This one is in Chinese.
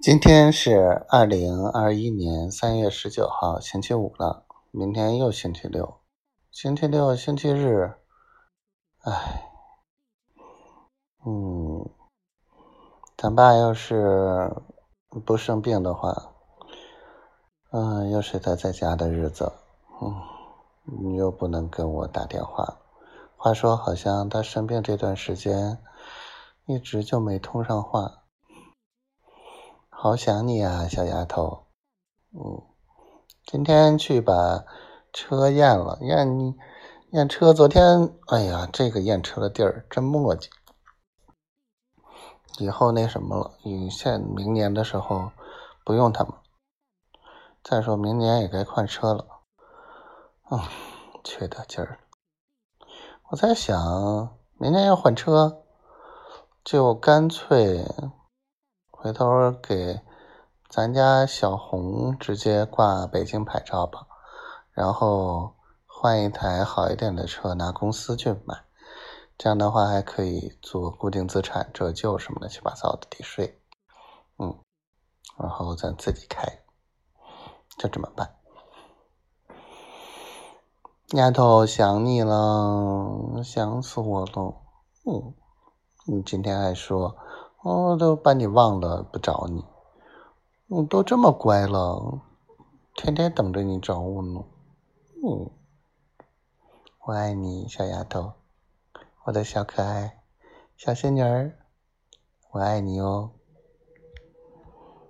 今天是二零二一年三月十九号，星期五了。明天又星期六，星期六、星期日，唉，嗯，咱爸要是不生病的话，嗯，又是他在家的日子，嗯，你又不能跟我打电话。话说，好像他生病这段时间，一直就没通上话。好想你啊，小丫头。嗯，今天去把车验了，验验车。昨天，哎呀，这个验车的地儿真磨叽。以后那什么了，你现明年的时候不用他们。再说明年也该换车了。嗯，缺德劲儿。我在想，明年要换车，就干脆。回头给咱家小红直接挂北京牌照吧，然后换一台好一点的车，拿公司去买，这样的话还可以做固定资产折旧什么乱七八糟的抵税，嗯，然后咱自己开，就这么办。丫头想你了，想死我了，嗯，你今天还说。我都把你忘了，不找你。我都这么乖了，天天等着你找我呢。嗯，我爱你，小丫头，我的小可爱，小仙女儿，我爱你哦。